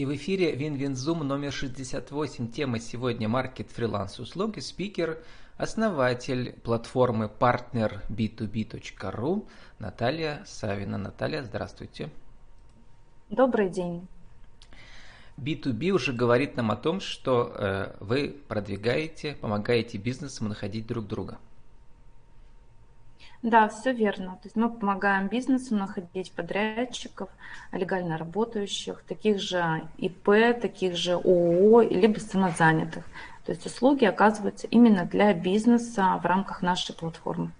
И в эфире Win-Win Zoom номер 68. Тема сегодня «Маркет фриланс услуги». Спикер, основатель платформы partner b2b.ru Наталья Савина. Наталья, здравствуйте. Добрый день. B2B уже говорит нам о том, что э, вы продвигаете, помогаете бизнесам находить друг друга. Да, все верно. То есть мы помогаем бизнесу находить подрядчиков, легально работающих, таких же ИП, таких же ООО, либо самозанятых. То есть услуги оказываются именно для бизнеса в рамках нашей платформы.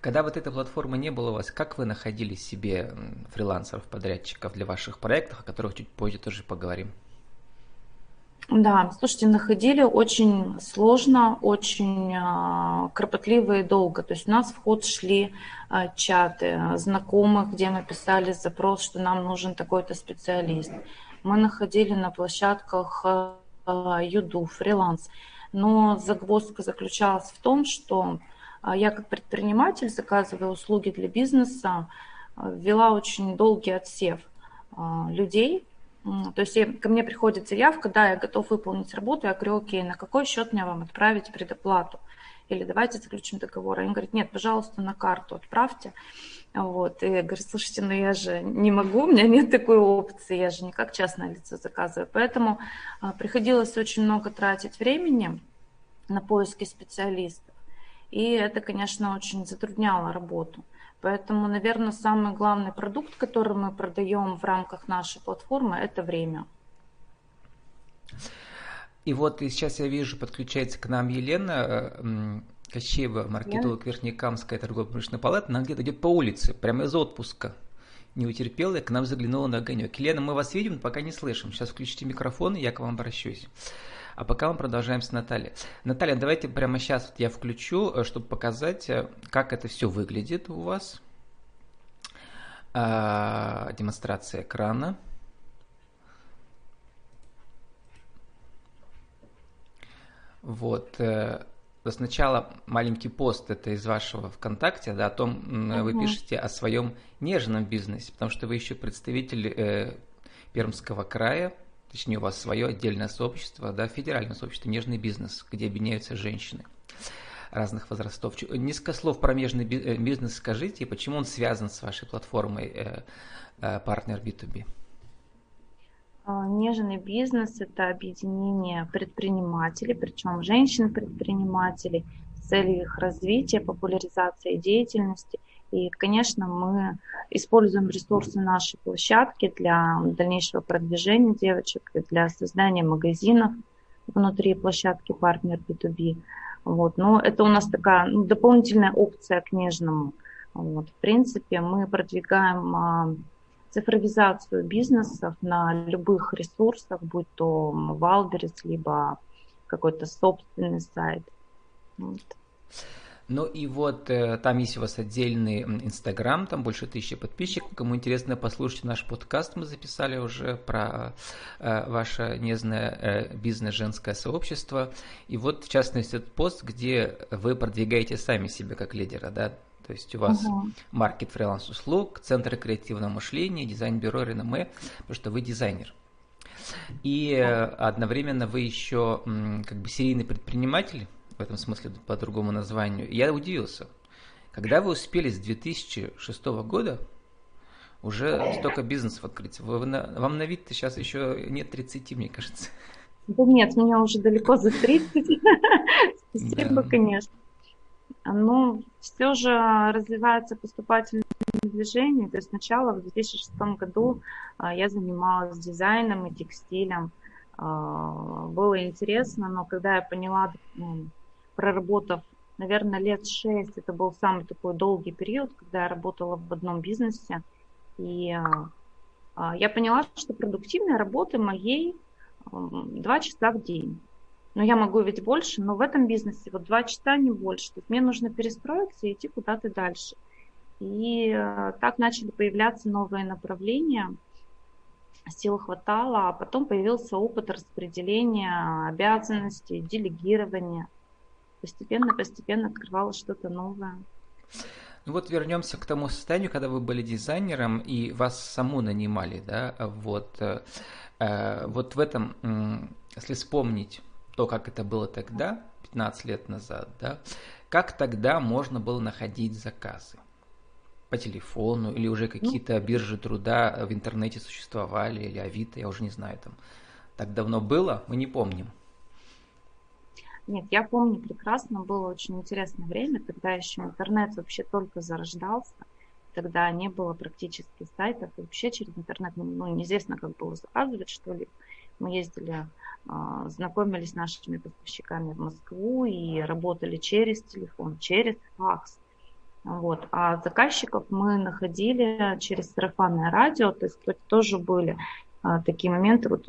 Когда вот этой платформы не было у вас, как вы находили себе фрилансеров, подрядчиков для ваших проектов, о которых чуть позже тоже поговорим? Да, слушайте, находили очень сложно, очень э, кропотливо и долго. То есть у нас в ход шли э, чаты знакомых, где мы писали запрос, что нам нужен такой-то специалист. Мы находили на площадках э, Юду, фриланс. Но загвоздка заключалась в том, что я как предприниматель, заказывая услуги для бизнеса, ввела очень долгий отсев людей, то есть ко мне приходит заявка, да, я готов выполнить работу, я говорю, окей, на какой счет мне вам отправить предоплату? Или давайте заключим договор. Они говорят, нет, пожалуйста, на карту отправьте. Вот. И я говорю, слушайте, ну я же не могу, у меня нет такой опции, я же не как частное лицо заказываю. Поэтому а, приходилось очень много тратить времени на поиски специалистов. И это, конечно, очень затрудняло работу. Поэтому, наверное, самый главный продукт, который мы продаем в рамках нашей платформы, это время. И вот и сейчас я вижу, подключается к нам Елена э, Кощеева, маркетолог yeah. Верхнекамская торгово-промышленная палата. Она где-то идет по улице, прямо из отпуска. Не утерпела, и к нам заглянула на огонек. Елена, мы вас видим, пока не слышим. Сейчас включите микрофон, и я к вам обращусь. А пока мы продолжаем с Натальей. Наталья, давайте прямо сейчас я включу, э, чтобы показать, э, как это все выглядит у вас. А, демонстрация экрана. Вот. Э, сначала маленький пост, это из вашего ВКонтакте, да, о том, угу. вы пишете о своем нежном бизнесе, потому что вы еще представитель э, Пермского края, точнее у вас свое отдельное сообщество, да, федеральное сообщество «Нежный бизнес», где объединяются женщины разных возрастов. Несколько слов про нежный э, бизнес скажите, и почему он связан с вашей платформой э, э, партнер B2B? А, нежный бизнес – это объединение предпринимателей, причем женщин-предпринимателей, с целью их развития, популяризации деятельности – и, конечно, мы используем ресурсы нашей площадки для дальнейшего продвижения девочек, для создания магазинов внутри площадки партнер B2B. Вот. Но это у нас такая ну, дополнительная опция к нежному. Вот. В принципе, мы продвигаем а, цифровизацию бизнесов на любых ресурсах, будь то Wildberries, либо какой-то собственный сайт. Вот. Ну и вот э, там есть у вас отдельный Инстаграм, там больше тысячи подписчиков. Кому интересно, послушайте наш подкаст, мы записали уже про э, ваше нежное э, бизнес-женское сообщество. И вот, в частности, этот пост, где вы продвигаете сами себя как лидера, да, то есть у вас uh-huh. маркет фриланс услуг, центр креативного мышления, дизайн-бюро реноме, потому что вы дизайнер. И э, одновременно вы еще как бы серийный предприниматель, в этом смысле по другому названию. Я удивился. Когда вы успели с 2006 года уже столько бизнесов открыть? Вы, вам на вид сейчас еще нет 30, мне кажется. Да нет, меня уже далеко за 30. Спасибо, да. конечно. Но все же развивается поступательное движение. То есть сначала в 2006 году а, я занималась дизайном и текстилем. А, было интересно, но когда я поняла ну, проработав, наверное, лет шесть, это был самый такой долгий период, когда я работала в одном бизнесе, и а, я поняла, что продуктивная работа моей два часа в день. Но я могу ведь больше, но в этом бизнесе вот два часа не больше. То есть мне нужно перестроиться и идти куда-то дальше. И а, так начали появляться новые направления. Сил хватало, а потом появился опыт распределения обязанностей, делегирования постепенно-постепенно открывалось что-то новое. Ну вот вернемся к тому состоянию, когда вы были дизайнером и вас саму нанимали, да, вот, э, вот в этом, если вспомнить то, как это было тогда, 15 лет назад, да, как тогда можно было находить заказы? По телефону или уже какие-то биржи труда в интернете существовали, или Авито, я уже не знаю, там так давно было, мы не помним. Нет, я помню прекрасно, было очень интересное время, тогда еще интернет вообще только зарождался, тогда не было практически сайтов, и вообще через интернет, ну, неизвестно, как было заказывать что-либо. Мы ездили, а, знакомились с нашими поставщиками в Москву и работали через телефон, через факс. Вот. А заказчиков мы находили через сарафанное радио, то есть тоже были а, такие моменты, вот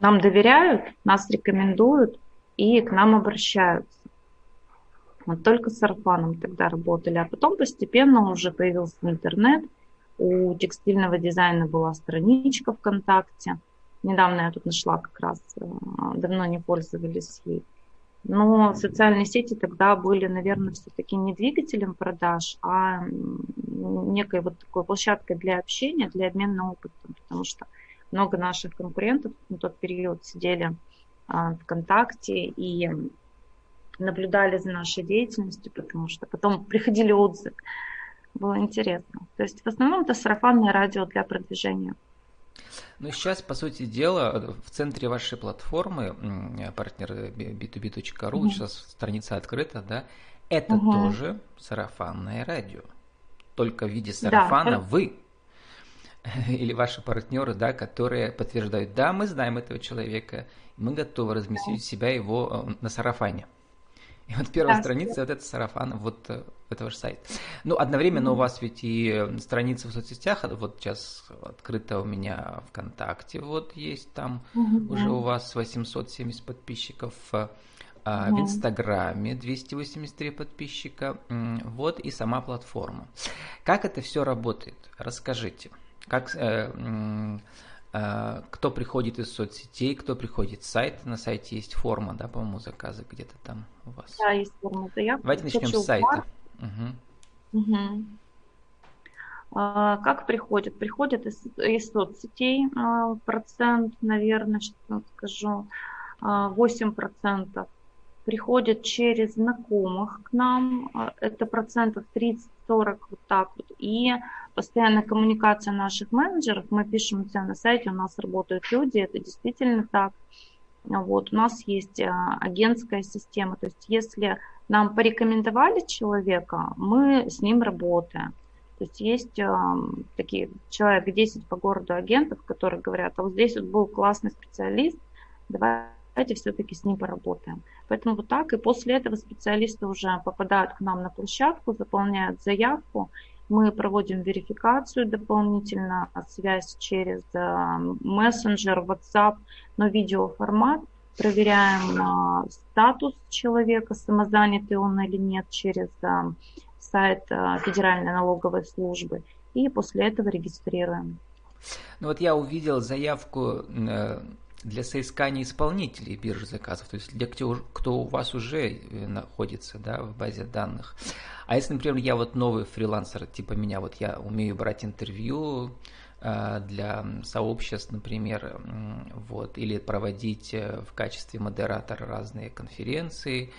нам доверяют, нас рекомендуют, и к нам обращаются. Вот только с сарафаном тогда работали, а потом постепенно уже появился интернет, у текстильного дизайна была страничка ВКонтакте. Недавно я тут нашла как раз, э, давно не пользовались ей. Но социальные сети тогда были, наверное, все-таки не двигателем продаж, а некой вот такой площадкой для общения, для обмена опытом, потому что много наших конкурентов на тот период сидели ВКонтакте и наблюдали за нашей деятельностью, потому что потом приходили отзывы. Было интересно. То есть в основном это сарафанное радио для продвижения. Ну, сейчас, по сути дела, в центре вашей платформы, партнер b2b.ru, угу. сейчас страница открыта, да, это угу. тоже сарафанное радио. Только в виде сарафана да, вы или ваши партнеры, да, которые подтверждают, да, мы знаем этого человека, мы готовы разместить у себя его э, на сарафане. И вот первая да, страница, вот это сарафан, вот э, это ваш сайт. Ну, одновременно mm-hmm. у вас ведь и э, страница в соцсетях, вот сейчас открыта у меня ВКонтакте, вот есть там mm-hmm. уже у вас 870 подписчиков, mm-hmm. в Инстаграме 283 подписчика, вот и сама платформа. Как это все работает? Расскажите. Как, э, э, кто приходит из соцсетей, кто приходит с сайта. На сайте есть форма, да, по-моему, заказы где-то там у вас. Да, есть форма заявки. Давайте начнем с сайта. Угу. Угу. А, как приходят? Приходят из, из соцсетей а, процент, наверное, что скажу, 8 а, процентов. Приходят через знакомых к нам, а, это процентов 30-40 вот так вот. И постоянная коммуникация наших менеджеров, мы пишем у себя на сайте, у нас работают люди, это действительно так. Вот, у нас есть а, агентская система, то есть если нам порекомендовали человека, мы с ним работаем. То есть есть э, такие человек 10 по городу агентов, которые говорят, а вот здесь вот был классный специалист, давайте все-таки с ним поработаем. Поэтому вот так, и после этого специалисты уже попадают к нам на площадку, заполняют заявку, мы проводим верификацию дополнительно, связь через э, мессенджер, WhatsApp, но видеоформат. Проверяем э, статус человека, самозанятый он или нет, через э, сайт Федеральной налоговой службы. И после этого регистрируем. Ну вот я увидел заявку для соискания исполнителей биржи заказов, то есть для кто, кто у вас уже находится да, в базе данных. А если, например, я вот новый фрилансер, типа меня, вот я умею брать интервью э, для сообществ, например, вот, или проводить э, в качестве модератора разные конференции,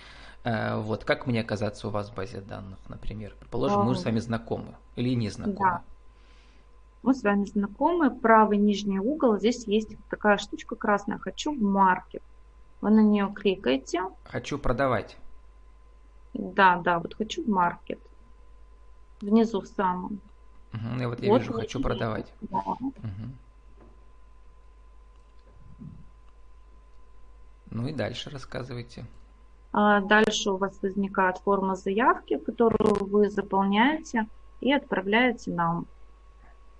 э, вот, как мне оказаться у вас в базе данных, например? Предположим, мы уже с вами знакомы или не знакомы. Да. Мы с вами знакомы. Правый нижний угол, здесь есть такая штучка красная. Хочу в маркет. Вы на нее кликаете. Хочу продавать. Да, да, вот хочу в маркет. Внизу в самом. Угу, я вот я вот вижу, хочу продавать. Да. Угу. Ну и дальше рассказывайте. А дальше у вас возникает форма заявки, которую вы заполняете и отправляете нам.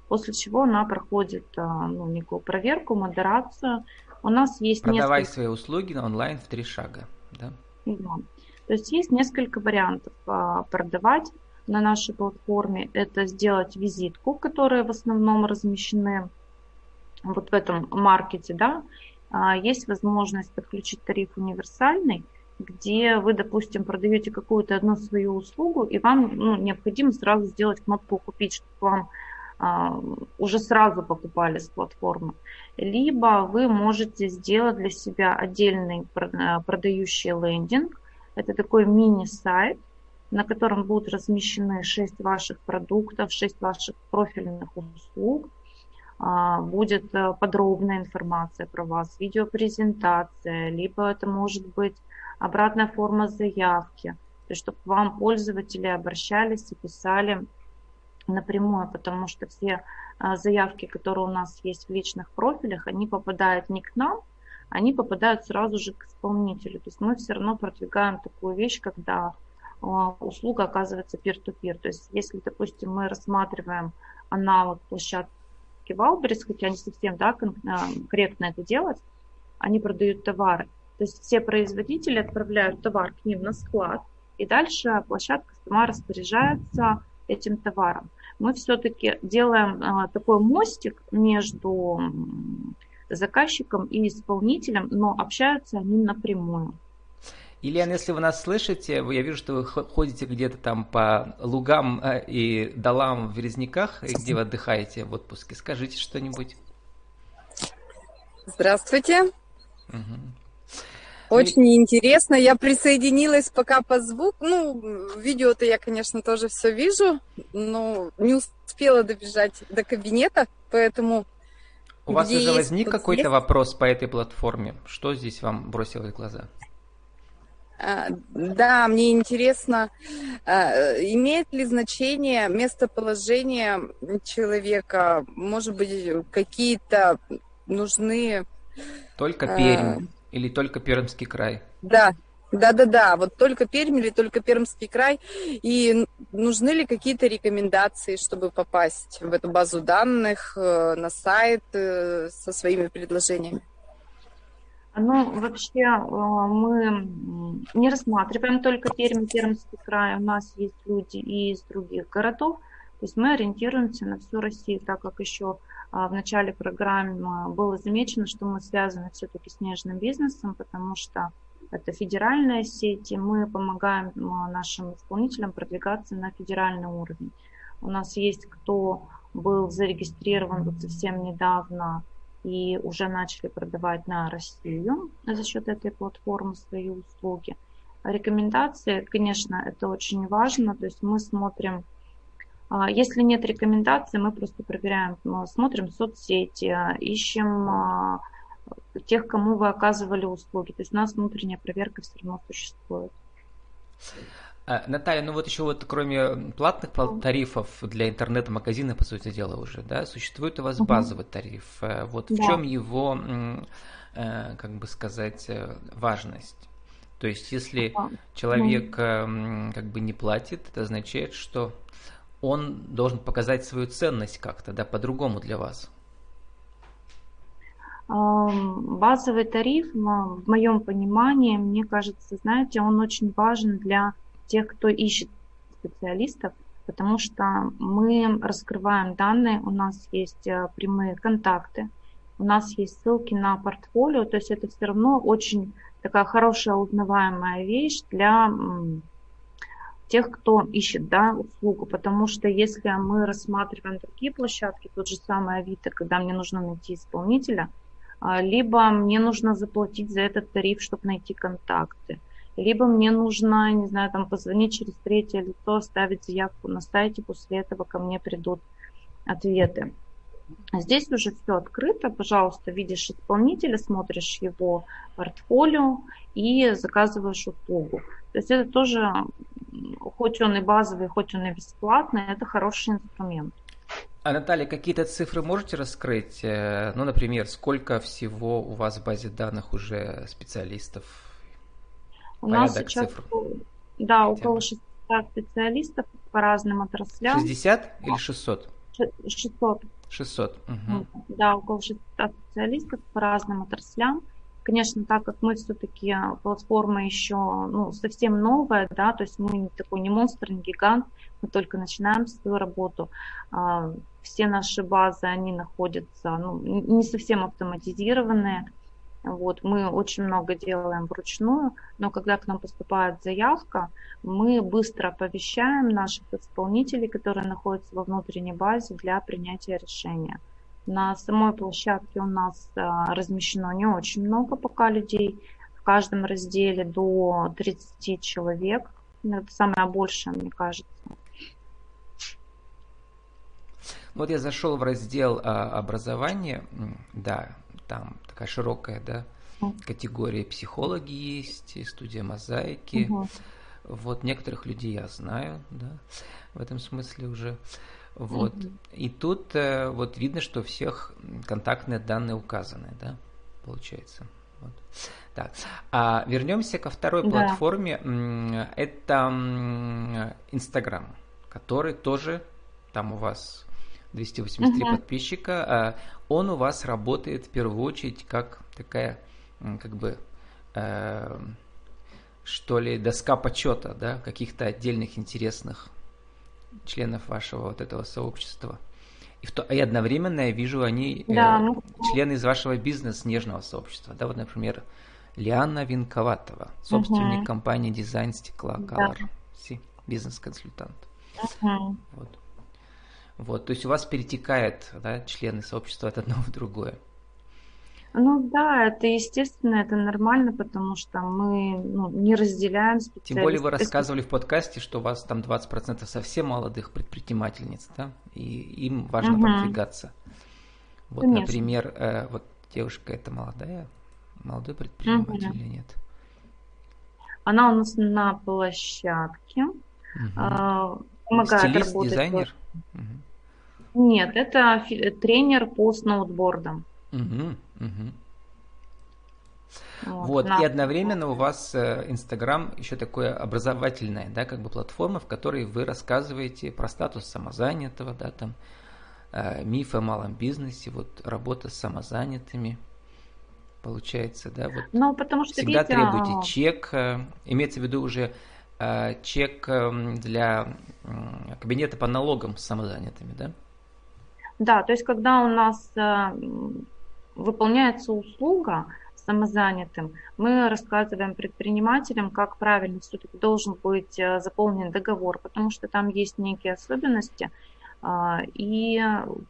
После чего она проходит а, ну, некую проверку, модерацию. У нас есть Продавай несколько... свои услуги онлайн в три шага. Да? Да. То есть есть несколько вариантов а, продавать на нашей платформе. Это сделать визитку, которая в основном размещены вот в этом маркете, да. А, есть возможность подключить тариф универсальный где вы, допустим, продаете какую-то одну свою услугу, и вам ну, необходимо сразу сделать кнопку «Купить», чтобы вам уже сразу покупали с платформы. Либо вы можете сделать для себя отдельный продающий лендинг. Это такой мини-сайт, на котором будут размещены 6 ваших продуктов, 6 ваших профильных услуг. А, будет э, подробная информация про вас, видеопрезентация, либо это может быть обратная форма заявки, то есть чтобы к вам пользователи обращались и писали напрямую, потому что все а, заявки, которые у нас есть в личных профилях, они попадают не к нам, они попадают сразу же к исполнителю. То есть мы все равно продвигаем такую вещь, когда а, услуга оказывается peer-to-peer. То есть если, допустим, мы рассматриваем аналог площадки Валберис, хотя не совсем да, а, корректно это делать, они продают товары. То есть все производители отправляют товар к ним на склад, и дальше площадка сама распоряжается этим товаром. Мы все-таки делаем а, такой мостик между заказчиком и исполнителем, но общаются они напрямую. Ильян, если вы нас слышите, я вижу, что вы ходите где-то там по лугам э, и долам в Березняках, где вы отдыхаете в отпуске. Скажите что-нибудь. Здравствуйте. Угу. Очень интересно. Я присоединилась пока по звуку. Ну, видео-то я, конечно, тоже все вижу, но не успела добежать до кабинета, поэтому... У вас уже возник какой-то вопрос по этой платформе? Что здесь вам бросилось в глаза? А, да, мне интересно, а, имеет ли значение местоположение человека, может быть, какие-то нужны... Только Пермь а, или только Пермский край? Да, да-да-да, вот только Пермь или только Пермский край. И нужны ли какие-то рекомендации, чтобы попасть в эту базу данных, э, на сайт э, со своими предложениями? Ну, вообще э, мы не рассматриваем только Пермь, Пермский край. У нас есть люди и из других городов. То есть мы ориентируемся на всю Россию, так как еще в начале программы было замечено, что мы связаны все-таки с нежным бизнесом, потому что это федеральная сеть, и мы помогаем нашим исполнителям продвигаться на федеральный уровень. У нас есть кто был зарегистрирован вот совсем недавно и уже начали продавать на Россию за счет этой платформы свои услуги. Рекомендации, конечно, это очень важно, то есть мы смотрим, а, если нет рекомендаций, мы просто проверяем, смотрим соцсети, ищем а, тех, кому вы оказывали услуги. То есть у нас внутренняя проверка все равно существует. А, Наталья, ну вот еще вот кроме платных тарифов для интернет-магазина, по сути дела, уже, да, существует у вас базовый тариф. Э, вот да. в чем его, э, как бы сказать, э, важность? То есть, если человек как бы не платит, это означает, что он должен показать свою ценность как-то, да, по-другому для вас. Базовый тариф, в моем понимании, мне кажется, знаете, он очень важен для тех, кто ищет специалистов, потому что мы раскрываем данные, у нас есть э, прямые контакты, у нас есть ссылки на портфолио, то есть это все равно очень такая хорошая узнаваемая вещь для тех, кто ищет да, услугу, потому что если мы рассматриваем другие площадки, тот же самый Авито, когда мне нужно найти исполнителя, а, либо мне нужно заплатить за этот тариф, чтобы найти контакты, либо мне нужно, не знаю, там позвонить через третье лицо, оставить заявку на сайте, после этого ко мне придут ответы. Здесь уже все открыто, пожалуйста, видишь исполнителя, смотришь его портфолио и заказываешь услугу. То есть это тоже, хоть он и базовый, хоть он и бесплатный, это хороший инструмент. А Наталья, какие-то цифры можете раскрыть? Э, ну, например, сколько всего у вас в базе данных уже специалистов у нас сейчас, цифр. да, около 600 специалистов по разным отраслям. 60 или 600? 600. 600. Угу. Да, около 600 специалистов по разным отраслям. Конечно, так как мы все-таки платформа еще ну, совсем новая, да, то есть мы такой не монстр, не гигант, мы только начинаем свою работу. А, все наши базы, они находятся ну, не совсем автоматизированные, Вот, мы очень много делаем вручную, но когда к нам поступает заявка, мы быстро оповещаем наших исполнителей, которые находятся во внутренней базе для принятия решения. На самой площадке у нас а, размещено не очень много пока людей, в каждом разделе до 30 человек. Это самое большее, мне кажется. Вот я зашел в раздел а, образования, да, там такая широкая, да, категория психологи есть, студия мозаики. Угу. Вот некоторых людей я знаю, да, в этом смысле уже. Вот. Угу. И тут э, вот видно, что всех контактные данные указаны, да, получается. Вот. Так. А вернемся ко второй да. платформе. Это Инстаграм, который тоже там у вас 283 угу. подписчика, а он у вас работает в первую очередь как такая, как бы, э, что ли, доска почета, да, каких-то отдельных интересных членов вашего вот этого сообщества. И, в то, и одновременно я вижу, они э, да. э, члены из вашего бизнес-нежного сообщества. Да, вот, например, Лиана Винковатова, собственник угу. компании дизайн стекла Color, да. бизнес-консультант. Угу. Вот. Вот, то есть у вас перетекает да, члены сообщества от одного в другое. Ну да, это естественно, это нормально, потому что мы ну, не разделяем специалистов. Тем более вы рассказывали в подкасте, что у вас там 20% совсем молодых предпринимательниц, да, и им важно угу. продвигаться. Вот, Конечно. например, э, вот девушка это молодая, молодой предприниматель угу. или нет? Она у нас на площадке. Угу. помогает Стилист, работать. дизайнер? Угу. Нет, это тренер по сноутбордам. Угу, угу. Вот, вот на... и одновременно у вас э, Инстаграм еще такое образовательное, да, как бы платформа, в которой вы рассказываете про статус самозанятого, да, там, э, мифы о малом бизнесе, вот работа с самозанятыми, получается, да, вот. Ну, потому что всегда видите, требуете а... чек, э, имеется в виду уже чек эм, для кабинета по налогам с самозанятыми, да? Да, то есть когда у нас э, выполняется услуга самозанятым, мы рассказываем предпринимателям, как правильно все-таки должен быть э, заполнен договор, потому что там есть некие особенности э, и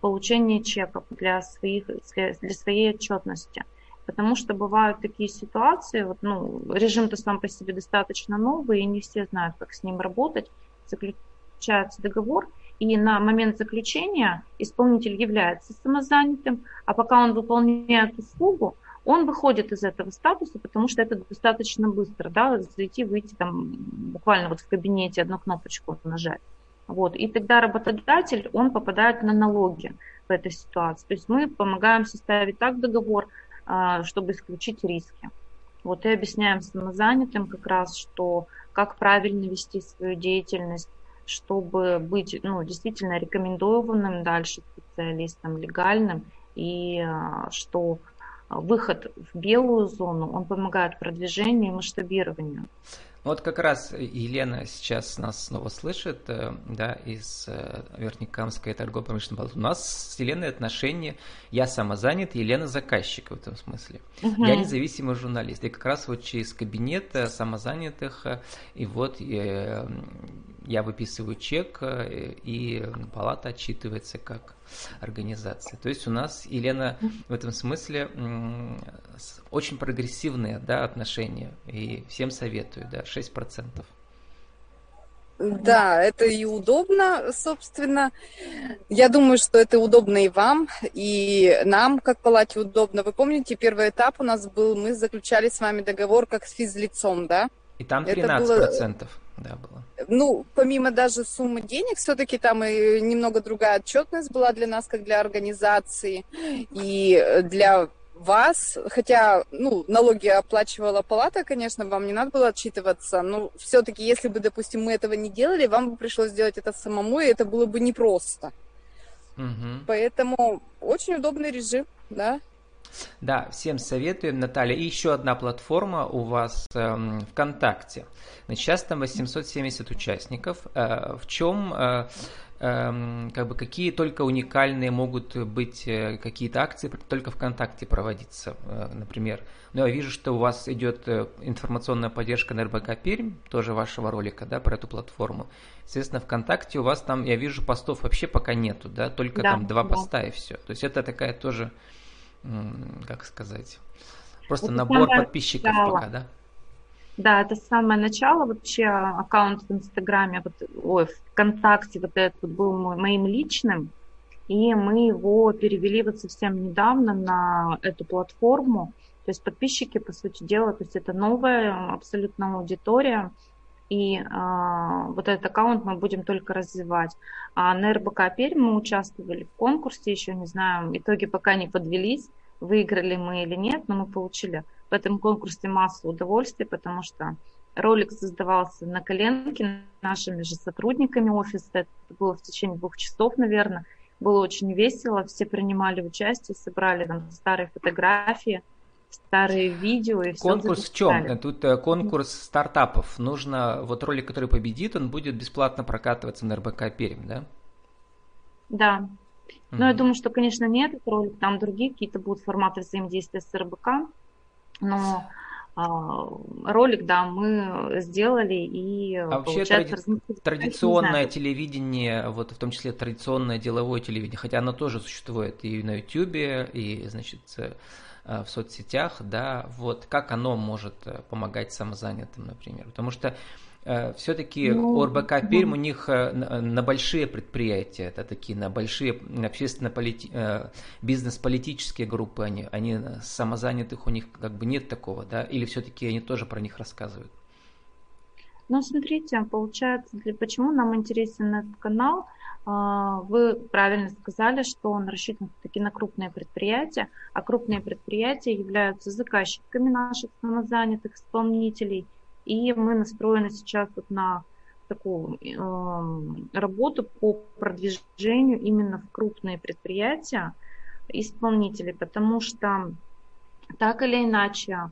получение чеков для, своих, для своей отчетности. Потому что бывают такие ситуации, вот, ну, режим-то сам по себе достаточно новый, и не все знают, как с ним работать. Заключается договор, и на момент заключения исполнитель является самозанятым, а пока он выполняет услугу, он выходит из этого статуса, потому что это достаточно быстро, да, зайти, выйти там буквально вот в кабинете одну кнопочку нажать. Вот. И тогда работодатель, он попадает на налоги в этой ситуации. То есть мы помогаем составить так договор, а, чтобы исключить риски. Вот и объясняем самозанятым как раз, что как правильно вести свою деятельность, чтобы быть ну, действительно рекомендованным дальше специалистом, легальным, и а, что выход в белую зону, он помогает продвижению и масштабированию. Вот как раз Елена сейчас нас снова слышит, э, да, из э, Верхнекамской торгово-промышленной палаты. У нас с Еленой отношения, я самозанят, Елена заказчик в этом смысле. Угу. Я независимый журналист. И как раз вот через кабинет самозанятых, э, и вот я выписываю чек, и палата отчитывается как организация. То есть у нас, Елена, в этом смысле очень прогрессивные да, отношения, и всем советую, да, 6%. Да, это и удобно, собственно. Я думаю, что это удобно и вам, и нам, как палате, удобно. Вы помните, первый этап у нас был, мы заключали с вами договор как с физлицом, да? И там 13% это было... да, было. Ну, помимо даже суммы денег, все-таки там и немного другая отчетность была для нас, как для организации. И для вас, хотя, ну, налоги оплачивала палата, конечно, вам не надо было отчитываться, но все-таки, если бы, допустим, мы этого не делали, вам бы пришлось сделать это самому, и это было бы непросто. Угу. Поэтому очень удобный режим, да. Да, всем советуем, Наталья. И еще одна платформа у вас э, ВКонтакте. Значит, сейчас там 870 участников. Э, в чем э, эм, как бы какие только уникальные могут быть э, какие-то акции только ВКонтакте проводиться, э, например. Но я вижу, что у вас идет информационная поддержка на РБК Пермь, тоже вашего ролика, да, про эту платформу. Естественно, ВКонтакте у вас там, я вижу, постов вообще пока нету, да, только да, там два да. поста и все. То есть это такая тоже, как сказать, просто это набор подписчиков начало. пока, да? Да, это самое начало вообще аккаунт в Инстаграме, вот, ой, ВКонтакте вот этот вот был мой, моим личным, и мы его перевели вот совсем недавно на эту платформу. То есть подписчики, по сути дела, то есть это новая абсолютно аудитория, и а, вот этот аккаунт мы будем только развивать. А на РБК Пермь мы участвовали в конкурсе, еще не знаю, итоги пока не подвелись, выиграли мы или нет, но мы получили в этом конкурсе массу удовольствия, потому что ролик создавался на коленке нашими же сотрудниками офиса. Это было в течение двух часов, наверное. Было очень весело, все принимали участие, собрали там старые фотографии, старые видео и все Конкурс в чем? Тут э, конкурс стартапов. Нужно, вот ролик, который победит, он будет бесплатно прокатываться на РБК Пермь, да? Да. Но mm я думаю, что, конечно, нет этот ролик, там другие какие-то будут форматы взаимодействия с РБК, но а, ролик, да, мы сделали и а вообще тради... традиционное телевидение, вот в том числе традиционное деловое телевидение, хотя оно тоже существует и на YouTube, и, значит, Э, в соцсетях, да, вот как оно может э, помогать самозанятым, например. Потому что э, все-таки ну, ОРБК Пермь у них на большие предприятия, это такие на большие общественно-полити... бизнес-политические группы, они, они самозанятых у них как бы нет такого, да, или все-таки они тоже про них рассказывают? Ну, смотрите, получается, для почему нам интересен этот канал – а, вы правильно сказали, что он рассчитан таки на крупные предприятия, а крупные предприятия являются заказчиками наших самозанятых исполнителей. И мы настроены сейчас вот на такую э, работу по продвижению именно в крупные предприятия исполнителей, потому что так или иначе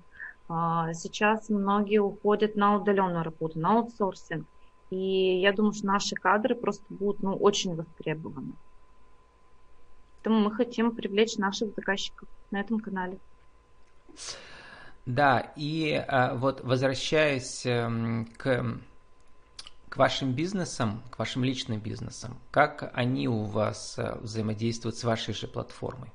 сейчас многие уходят на удаленную работу, на аутсорсинг. И я думаю, что наши кадры просто будут ну, очень востребованы. Поэтому мы хотим привлечь наших заказчиков на этом канале. Да, и а, вот возвращаясь эм, к, к вашим бизнесам, к вашим личным бизнесам, как они у вас э, взаимодействуют с вашей же платформой?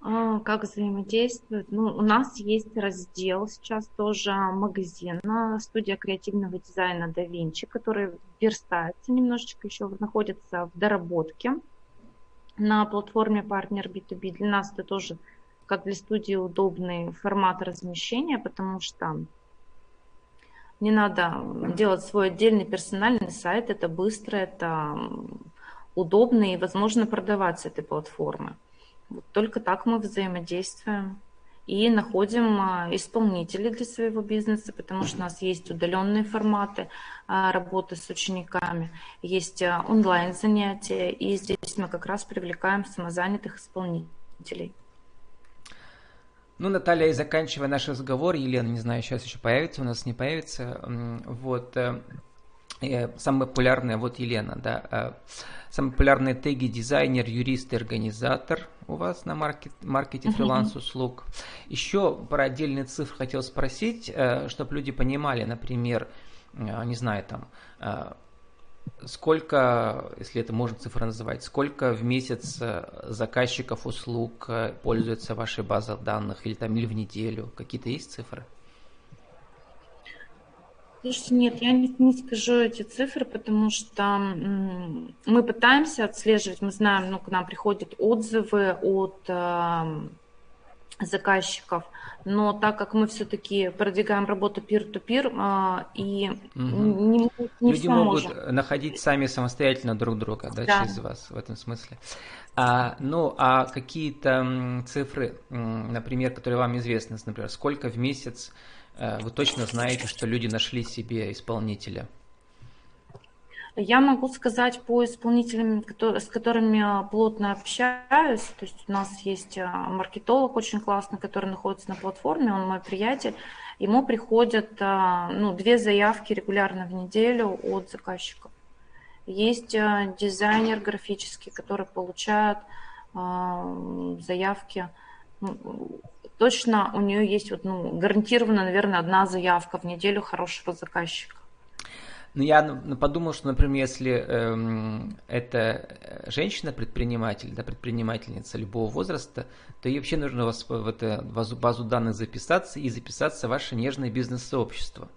А, как взаимодействуют? Ну, у нас есть раздел сейчас тоже магазин, студия креативного дизайна Da Vinci, который верстается немножечко, еще находится в доработке на платформе партнер B2B. Для нас это тоже, как для студии, удобный формат размещения, потому что не надо делать свой отдельный персональный сайт, это быстро, это удобно и возможно продавать с этой платформы. Вот только так мы взаимодействуем и находим а, исполнителей для своего бизнеса, потому что у нас есть удаленные форматы а, работы с учениками, есть а, онлайн занятия, и здесь мы как раз привлекаем самозанятых исполнителей. Ну, Наталья, и заканчивая наш разговор, Елена, не знаю, сейчас еще появится, у нас не появится, вот, э, э, самая популярная, вот Елена, да, Самые популярные теги дизайнер, юрист и организатор у вас на маркет, маркете фриланс услуг. Еще про отдельные цифры хотел спросить, э, чтобы люди понимали, например, э, не знаю, там, э, сколько, если это можно цифры называть, сколько в месяц заказчиков услуг пользуются вашей базой данных или там или в неделю? Какие-то есть цифры? Слушайте, нет, я не, не скажу эти цифры, потому что мы пытаемся отслеживать, мы знаем, ну, к нам приходят отзывы от э, заказчиков, но так как мы все-таки продвигаем работу peer-to-peer, э, и угу. не, не Люди могут можем. находить сами самостоятельно друг друга, да, да. через вас в этом смысле. А, ну, а какие-то цифры, например, которые вам известны, например, сколько в месяц вы точно знаете, что люди нашли себе исполнителя? Я могу сказать по исполнителям, с которыми плотно общаюсь. То есть у нас есть э, маркетолог очень классный, который находится на платформе, он мой приятель. Ему приходят э, ну, две заявки регулярно в неделю от заказчиков. Есть э, дизайнер графический, который получает заявки. Ну, точно у нее есть вот, ну, гарантированно, наверное, одна заявка в неделю хорошего заказчика. Ну, я подумал, что, например, если эм, это женщина-предприниматель, да, предпринимательница любого возраста, то ей вообще нужно вас в эту базу, базу данных записаться и записаться в ваше нежное бизнес-сообщество,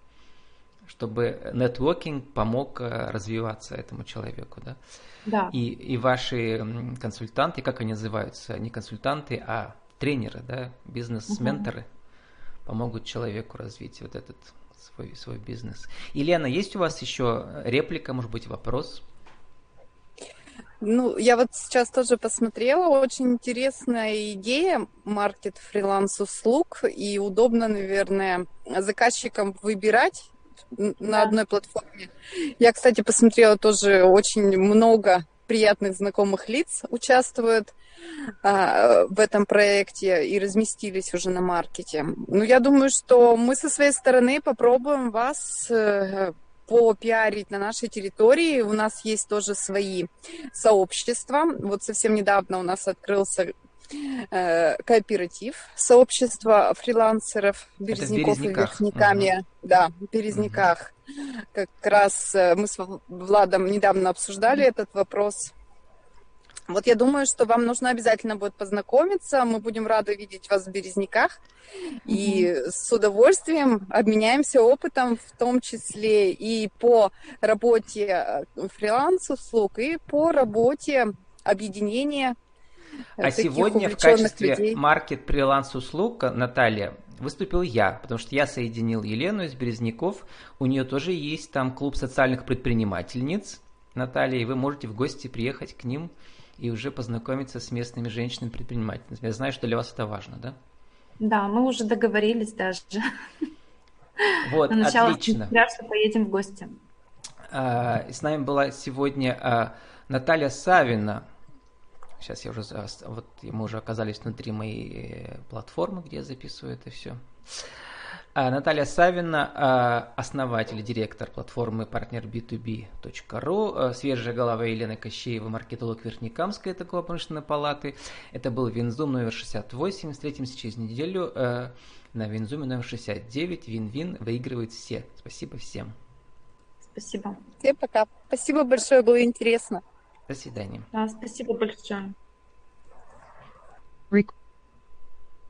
чтобы нетворкинг помог э, развиваться этому человеку, да? Да. И, и ваши консультанты, как они называются, не консультанты, а тренеры, да, бизнес-менторы, угу. помогут человеку развить вот этот свой, свой бизнес. Елена, есть у вас еще реплика, может быть, вопрос? Ну, я вот сейчас тоже посмотрела, очень интересная идея маркет фриланс услуг, и удобно, наверное, заказчикам выбирать на одной платформе. Я, кстати, посмотрела тоже очень много приятных знакомых лиц участвуют в этом проекте и разместились уже на маркете. Ну, я думаю, что мы со своей стороны попробуем вас э, попиарить на нашей территории. У нас есть тоже свои сообщества. Вот совсем недавно у нас открылся э, кооператив, сообщество фрилансеров Березняков и Верхниками. Угу. Да, в Березняках. Угу. Как раз э, мы с Владом недавно обсуждали этот вопрос. Вот я думаю, что вам нужно обязательно будет познакомиться. Мы будем рады видеть вас в Березняках. И mm-hmm. с удовольствием обменяемся опытом, в том числе и по работе э, фриланс-услуг, и по работе объединения а сегодня в качестве людей. маркет фриланс услуг, Наталья, выступил я, потому что я соединил Елену из Березняков. У нее тоже есть там клуб социальных предпринимательниц, Наталья, и вы можете в гости приехать к ним и уже познакомиться с местными женщинами-предпринимателями. Я знаю, что для вас это важно, да? Да, мы уже договорились даже. Вот, На начало отлично. что поедем в гости. А, с нами была сегодня а, Наталья Савина, Сейчас я уже, вот мы уже оказались внутри моей э, платформы, где я записываю это все. А, Наталья Савина, а, основатель, директор платформы партнер b2b.ru, а, свежая голова Елена Кощеева, маркетолог Верхнекамской такой промышленной палаты. Это был Винзум номер 68. Встретимся через неделю на Винзуме номер 69. Вин-вин выигрывают все. Спасибо всем. Спасибо. Всем пока. Спасибо большое, было интересно. До свидания. Да, спасибо большое.